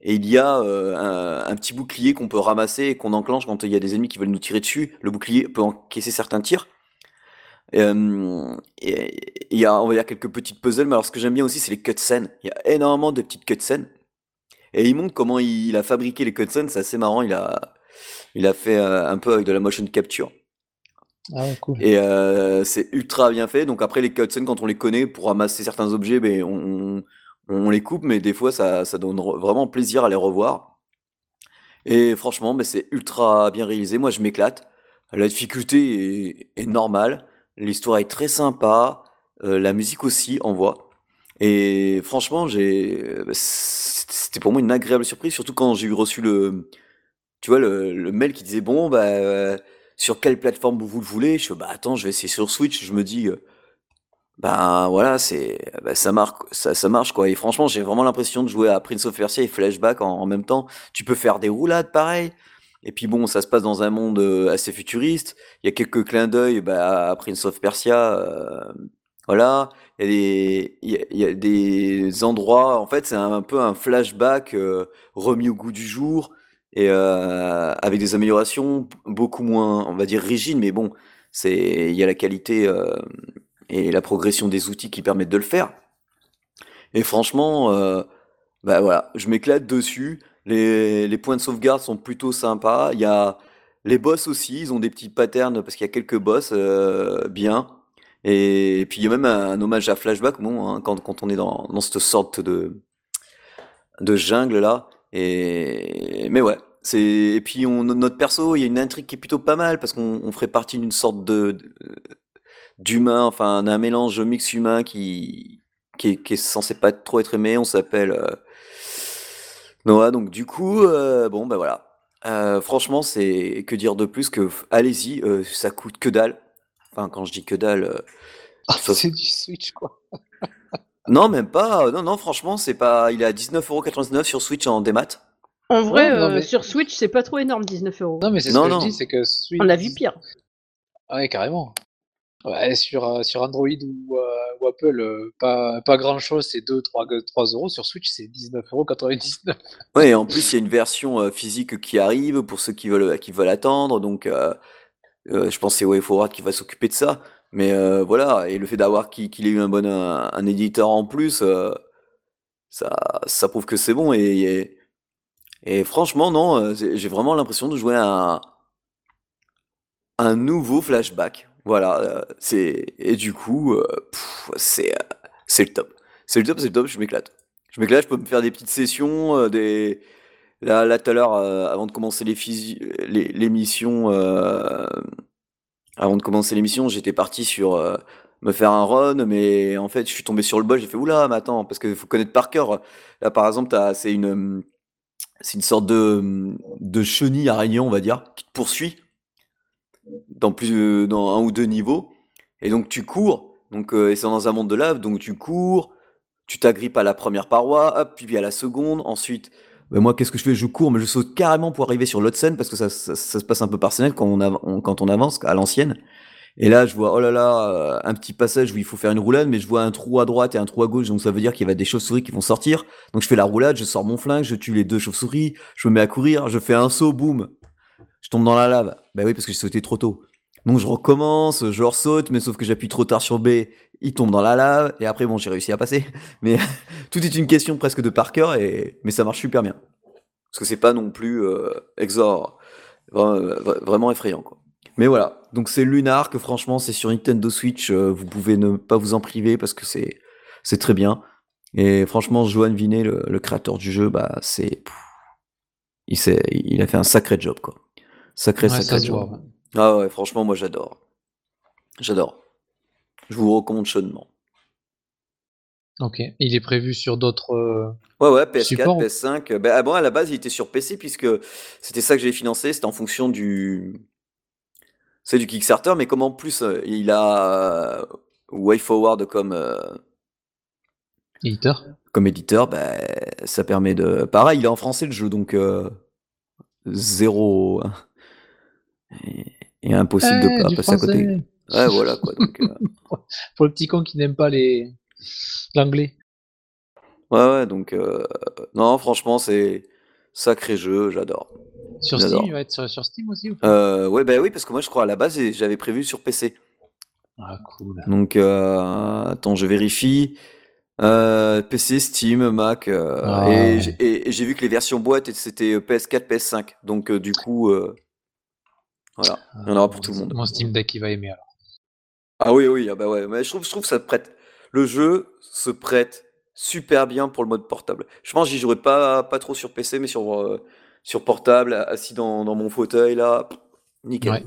[SPEAKER 3] Et il y a un, petit bouclier qu'on peut ramasser et qu'on enclenche quand il y a des ennemis qui veulent nous tirer dessus. Le bouclier peut encaisser certains tirs. il y a, on va dire, quelques petites puzzles, mais alors ce que j'aime bien aussi, c'est les cutscenes. Il y a énormément de petites cutscenes. Et il montre comment il, a fabriqué les cutscenes, c'est assez marrant. Il a, il a fait euh, un peu avec de la motion capture.
[SPEAKER 1] Ah cool.
[SPEAKER 3] Et euh, c'est ultra bien fait. Donc après les cutscenes, quand on les connaît pour ramasser certains objets, ben, on, on, les coupe, mais des fois ça, ça, donne vraiment plaisir à les revoir. Et franchement, ben, c'est ultra bien réalisé. Moi, je m'éclate. La difficulté est, normale. L'histoire est très sympa. Euh, la musique aussi en voix. Et franchement, j'ai c'était pour moi une agréable surprise, surtout quand j'ai eu reçu le, tu vois, le, le mail qui disait bon, bah, euh, sur quelle plateforme vous le voulez? Je bah attends, je vais essayer sur Switch. Je me dis, euh, ben voilà, c'est, bah, ça marche, ça, ça marche quoi. Et franchement, j'ai vraiment l'impression de jouer à Prince of Persia et Flashback en, même temps. Tu peux faire des roulades pareil. Et puis bon, ça se passe dans un monde euh, assez futuriste. Il y a quelques clins d'œil bah, à Prince of Persia. Voilà, il y a des, il y a, des endroits, en fait, c'est un, peu un flashback euh, remis au goût du jour et euh, avec des améliorations beaucoup moins, on va dire, rigides, mais bon, c'est, il y a la qualité euh, et la progression des outils qui permettent de le faire. Et franchement, bah voilà, je m'éclate dessus. Les, les points de sauvegarde sont plutôt sympas. Il y a Les boss aussi, ils ont des petits patterns parce qu'il y a quelques boss euh, bien. Et, puis il y a même un, hommage à Flashback, bon, hein, quand, quand on est dans, cette sorte de, de jungle là. Et mais ouais, et puis on, notre perso, il y a une intrigue qui est plutôt pas mal parce qu'on on ferait partie d'une sorte de d'humain, enfin d'un mélange mix humain qui qui est, censé pas trop être aimé. On s'appelle euh, Noah, donc du coup, euh, bon ben voilà. Euh, franchement, c'est que dire de plus que allez-y, ça coûte que dalle. Enfin, quand je dis que dalle,
[SPEAKER 1] ah, c'est du Switch quoi.
[SPEAKER 3] Non, même pas. Non, non, franchement, c'est pas. Il est à 19,99€ sur Switch en démat.
[SPEAKER 2] En vrai, euh, sur Switch, c'est pas trop énorme, 19 euros.
[SPEAKER 1] Non, mais c'est ce que je dis, c'est que Switch...
[SPEAKER 2] On a vu pire.
[SPEAKER 1] Ah ouais, carrément. Ouais, sur, euh, sur Android ou, euh, Apple, pas, pas grand chose, c'est 2, 3, 3 euros. Sur Switch, c'est 19,99€.
[SPEAKER 3] Ouais, et en plus, il y a une version physique qui arrive pour ceux qui veulent, qui veulent attendre. Donc, je pense que c'est WayForward qui va s'occuper de ça. Mais euh, voilà, et le fait d'avoir qu'il ait eu un bon un, éditeur en plus, euh, ça, ça prouve que c'est bon. Et, et, franchement, non, euh, j'ai vraiment l'impression de jouer à un, nouveau flashback. Voilà, c'est et du coup, c'est c'est le top. C'est le top, c'est le top, je m'éclate. Je m'éclate, je peux me faire des petites sessions, des là là tout à l'heure avant de commencer l'émission avant de commencer l'émission, j'étais parti sur euh, me faire un run, mais en fait, je suis tombé sur le bol. J'ai fait oula, mais attends, parce qu'il faut connaître par cœur. Là, par exemple, c'est une, c'est une sorte de, de chenille araignée, on va dire, qui te poursuit dans plus, dans un ou deux niveaux. Et donc, tu cours. Donc, euh, et c'est dans un monde de lave, donc tu cours, tu t'agrippes à la première paroi, hop, puis à la seconde. Ensuite, moi, qu'est-ce que je fais? Je cours, mais je saute carrément pour arriver sur l'autre scène parce que ça, ça, se passe un peu par scène quand on, avance à l'ancienne. Et là, je vois, oh là là, euh, un petit passage où il faut faire une roulade, mais je vois un trou à droite et un trou à gauche, donc ça veut dire qu'il y va des chauves-souris qui vont sortir. Donc je fais la roulade, je sors mon flingue, je tue les deux chauves-souris, je me mets à courir, je fais un saut, boum, je tombe dans la lave. Ben oui, parce que j'ai sauté trop tôt. Donc je recommence, je ressaute, mais sauf que j'appuie trop tard sur B, il tombe dans la lave, et après bon j'ai réussi à passer. Mais tout est une question presque de par cœur, et... mais ça marche super bien. Parce que c'est pas non plus euh, exor, vraiment effrayant quoi. Mais voilà, donc c'est Lunar que franchement c'est sur Nintendo Switch, euh, vous pouvez ne pas vous en priver parce que c'est c'est très bien. Et franchement, Johan Vinet, le, créateur du jeu, bah c'est il, il a fait un sacré job quoi. Sacré sacré job. Ah ouais, franchement, moi j'adore. J'adore. Je vous recommande chaudement.
[SPEAKER 1] Ok. Il est prévu sur d'autres. Euh,
[SPEAKER 3] ouais, ouais, PS4, PS5. Ben, ah bon, à la base, il était sur PC puisque c'était ça que j'ai financé. C'était en fonction du. C'est du Kickstarter, mais comme en plus euh, il a euh, WayForward comme.
[SPEAKER 1] Éditeur
[SPEAKER 3] Comme éditeur, ben, ça permet de. Pareil, il est en français le jeu, donc. Zéro. Et, impossible de pas passer à côté. Ouais, voilà quoi.
[SPEAKER 1] Pour le petit con qui n'aime pas les l'anglais.
[SPEAKER 3] Ouais, ouais, donc euh, non, franchement, c'est sacré jeu, j'adore.
[SPEAKER 1] Sur Steam, il va être sur, Steam aussi ou
[SPEAKER 3] euh, Ouais, bah oui, parce que moi, je crois à la base, j'avais prévu sur PC.
[SPEAKER 1] Ah, cool.
[SPEAKER 3] Donc, euh, attends, je vérifie. PC, Steam, Mac, ah. et j'ai vu que les versions boîte c'était PS4, PS5. Donc, du coup, voilà, il y en aura pour tout le monde.
[SPEAKER 1] Mon Steam Deck, il va aimer alors.
[SPEAKER 3] Ah oui, oui, ah bah ouais, mais je trouve, je trouve que ça prête le jeu se prête super bien pour le mode portable. Je pense que j'y jouerai pas, pas trop sur PC, mais sur, euh, sur portable, assis dans, mon fauteuil, là, nickel.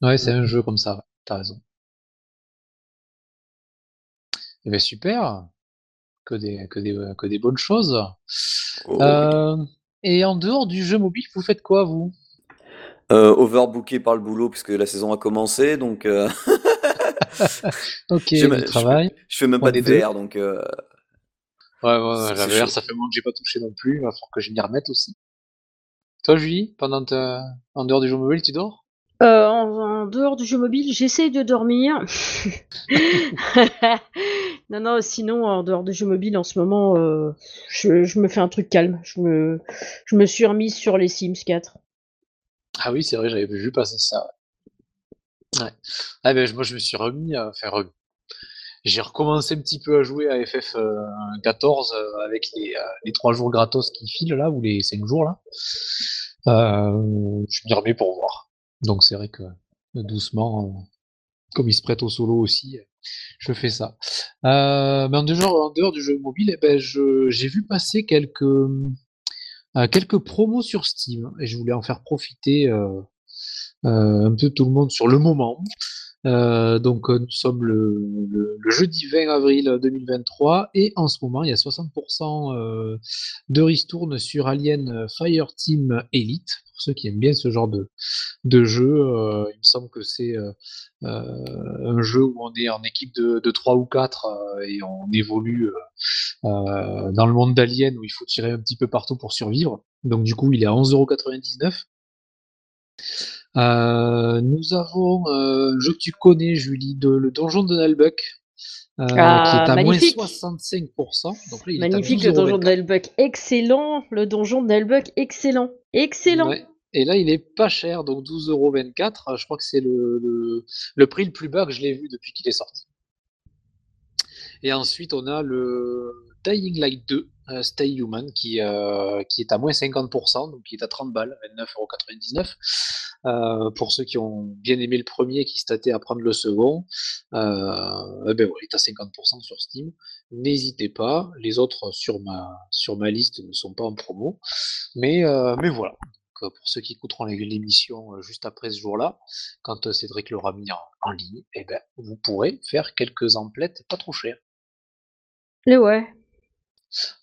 [SPEAKER 1] Ouais, c'est un jeu comme ça, t'as raison. Eh ben, super, que des, que des, que des bonnes choses. Oh, euh, et en dehors du jeu mobile, vous faites quoi, vous?
[SPEAKER 3] Euh, Overbooké par le boulot, puisque la saison a commencé, donc...
[SPEAKER 1] ok, je, travail.
[SPEAKER 3] Je, fais même pas des VR, donc. Euh,
[SPEAKER 1] ouais, ouais, la VR, ça fait moins que j'ai pas touché non plus. Il va falloir que je m'y remette aussi. Toi, Julie, pendant en dehors du jeu mobile, tu dors?
[SPEAKER 2] Euh, en, dehors du jeu mobile, j'essaye de dormir. non, non, sinon, en dehors du jeu mobile, en ce moment, euh, je, me fais un truc calme. Je me, je me suis remise sur les Sims 4.
[SPEAKER 1] Ah oui, c'est vrai, j'avais vu passer ça. Ah ben, moi, je me suis remis à faire. J'ai recommencé un petit peu à jouer à FF14 euh, euh, avec les, euh, les 3 jours gratos qui filent là, ou les 5 jours là. je m'y remets pour voir. Donc c'est vrai que doucement, comme il se prête au solo aussi, je fais ça. Euh, mais en dehors, du jeu mobile, eh ben, j'ai vu passer quelques, euh, quelques promos sur Steam et je voulais en faire profiter euh, euh, un peu tout le monde sur le moment. Euh, donc nous sommes le, jeudi 20 avril 2023 et en ce moment il y a 60% euh, de ristourne sur Alien Fireteam Elite pour ceux qui aiment bien ce genre de, de jeu. Euh, il me semble que c'est euh, un jeu où on est en équipe de, de 3 ou 4 et on évolue dans le monde d'Alien où il faut tirer un petit peu partout pour survivre. Donc du coup il est à 11,99€. Euh, nous avons euh, un jeu que tu connais, Julie, de, le donjon de Nalbuck.
[SPEAKER 2] Euh, ah,
[SPEAKER 1] qui est à
[SPEAKER 2] magnifique.
[SPEAKER 1] moins 65%. Donc là, il
[SPEAKER 2] magnifique
[SPEAKER 1] est à
[SPEAKER 2] le donjon de Nalbuck, excellent. Le donjon de Nalbuck, excellent. Excellent.
[SPEAKER 1] Ouais. Et là, il est pas cher, donc 12,24€. Je crois que c'est le, le, le, prix le plus bas que je l'ai vu depuis qu'il est sorti. Et ensuite, on a le Dying Light 2, euh, Stay Human, qui, euh, qui est à moins 50%, donc qui est à 30 balles, 29,99€. Euh, pour ceux qui ont bien aimé le premier, qui se à prendre le second, euh, eh ben ouais, il est à 50% sur Steam. N'hésitez pas, les autres sur ma, sur ma liste ne sont pas en promo. Mais, euh, mais voilà. Donc, pour ceux qui écouteront l'émission juste après ce jour-là, quand Cédric l'aura mis en, en ligne, eh ben, vous pourrez faire quelques emplettes pas trop chères.
[SPEAKER 2] Et ouais.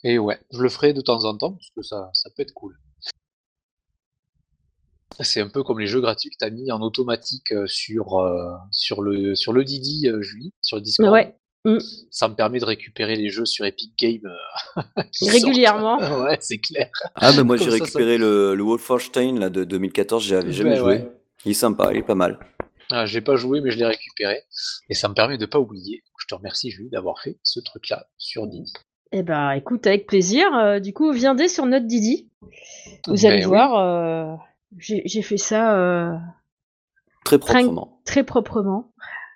[SPEAKER 1] Et ouais, je le ferai de temps en temps, parce que ça, ça peut être cool. C'est un peu comme les jeux gratuits que tu as mis en automatique sur, euh, sur, le, sur le Didi, euh, Julie, sur le Discord.
[SPEAKER 2] Ouais. Mm.
[SPEAKER 1] Ça me permet de récupérer les jeux sur Epic Games euh,
[SPEAKER 2] régulièrement.
[SPEAKER 1] ouais, c'est clair.
[SPEAKER 3] Ah, bah moi j'ai
[SPEAKER 1] ça,
[SPEAKER 3] récupéré le, le Wolfenstein là, de 2014, j'avais jamais
[SPEAKER 1] Ben
[SPEAKER 3] joué.
[SPEAKER 1] ouais.
[SPEAKER 3] Il est sympa, il est pas mal.
[SPEAKER 1] Ah, j'ai pas joué, mais je l'ai récupéré. Et ça me permet de pas oublier. Je te remercie, Julie, d'avoir fait ce truc-là sur Didi.
[SPEAKER 2] Eh ben, écoute, avec plaisir. Euh, du coup, viendez sur notre Didi. Vous
[SPEAKER 1] Ben
[SPEAKER 2] allez
[SPEAKER 1] oui.
[SPEAKER 2] voir, euh, j'ai fait ça euh,
[SPEAKER 3] Très proprement.
[SPEAKER 2] très proprement.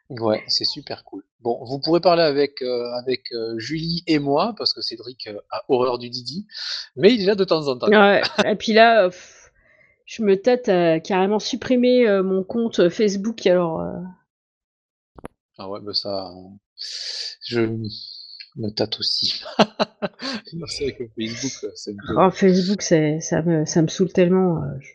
[SPEAKER 1] Ouais, c'est super cool. Bon, vous pourrez parler avec, avec Julie et moi, parce que Cédric a horreur du Didi, mais il est là de temps en temps.
[SPEAKER 2] Ouais. Et puis là, pff, je me tâte à carrément supprimer euh, mon compte Facebook. Alors, euh,
[SPEAKER 1] Ah ouais, bah ça, je me tâte aussi. Vrai que Facebook, euh, peu-
[SPEAKER 2] oh, Facebook, c'est- ça me, ça me saoule tellement. euh, je-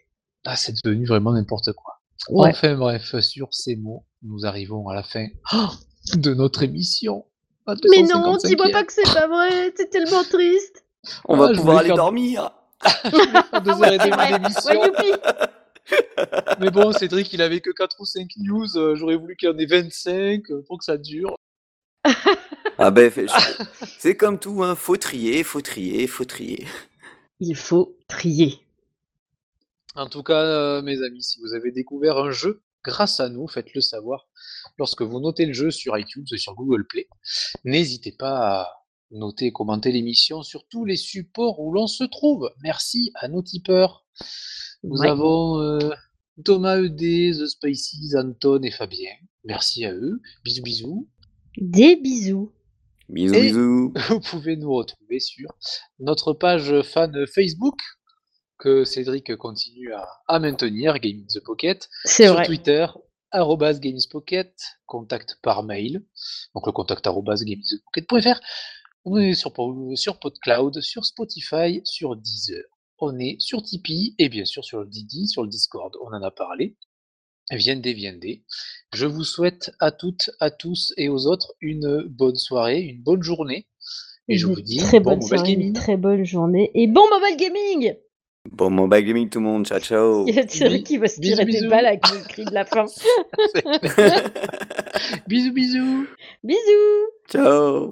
[SPEAKER 1] Ah, c'est devenu vraiment n'importe quoi.
[SPEAKER 2] Ouais.
[SPEAKER 1] Enfin bref, sur ces mots, nous arrivons à la fin de notre émission.
[SPEAKER 2] Mais non, dis-moi
[SPEAKER 1] 255e.
[SPEAKER 2] pas que c'est pas vrai, c'est tellement triste.
[SPEAKER 3] On
[SPEAKER 1] Ah,
[SPEAKER 3] va
[SPEAKER 1] je
[SPEAKER 3] pouvoir aller
[SPEAKER 1] faire-
[SPEAKER 3] dormir.
[SPEAKER 1] faire deux heures et
[SPEAKER 2] c'est
[SPEAKER 1] demie d'émission.
[SPEAKER 2] Ouais, youpi.
[SPEAKER 1] Mais bon, Cédric, il avait que 4 ou 5 news. euh, J'aurais voulu qu'il y en ait 25 euh, pour que ça dure.
[SPEAKER 3] Ah ben, c'est comme tout, hein. faut trier, faut trier, faut trier.
[SPEAKER 2] Il faut trier.
[SPEAKER 1] En tout cas, euh, mes amis, si vous avez découvert un jeu grâce à nous, faites-le savoir lorsque vous notez le jeu sur iTunes ou sur Google Play. N'hésitez pas à noter et commenter l'émission sur tous les supports où l'on se trouve. Merci à nos tipeurs. Nous
[SPEAKER 2] Ouais.
[SPEAKER 1] avons euh, Thomas ED, The Spices, Anton et Fabien. Merci à eux. Bisous, bisous.
[SPEAKER 2] Des bisous.
[SPEAKER 3] Bisous,
[SPEAKER 1] Et-
[SPEAKER 3] bisous.
[SPEAKER 1] Vous pouvez nous retrouver sur notre page fan Facebook que Cédric continue à, à maintenir, Gaming the Pocket.
[SPEAKER 2] C'est
[SPEAKER 1] sur
[SPEAKER 2] vrai.
[SPEAKER 1] Twitter, arrobas gamespocket, contact par mail, donc le contact arrobas gamespocket.fr. On est sur, sur PodCloud, sur Spotify, sur Deezer. On est sur Tipeee et bien sûr sur le Didi, sur le Discord. On en a parlé. Viendez, viendez. Je vous souhaite à toutes, à tous et aux autres une bonne soirée, une bonne journée. Et je vous dis
[SPEAKER 2] très
[SPEAKER 1] bon
[SPEAKER 2] bonne
[SPEAKER 1] mobile
[SPEAKER 2] soirée, une
[SPEAKER 1] gaming.
[SPEAKER 2] très bonne journée et bon mobile gaming.
[SPEAKER 3] Bon mobile gaming tout le monde, ciao ciao.
[SPEAKER 2] Il y a Thierry qui va se
[SPEAKER 1] Bisous,
[SPEAKER 2] tirer des balles avec le cri de la fin.
[SPEAKER 1] bisous, bisous.
[SPEAKER 2] Bisous.
[SPEAKER 3] ciao.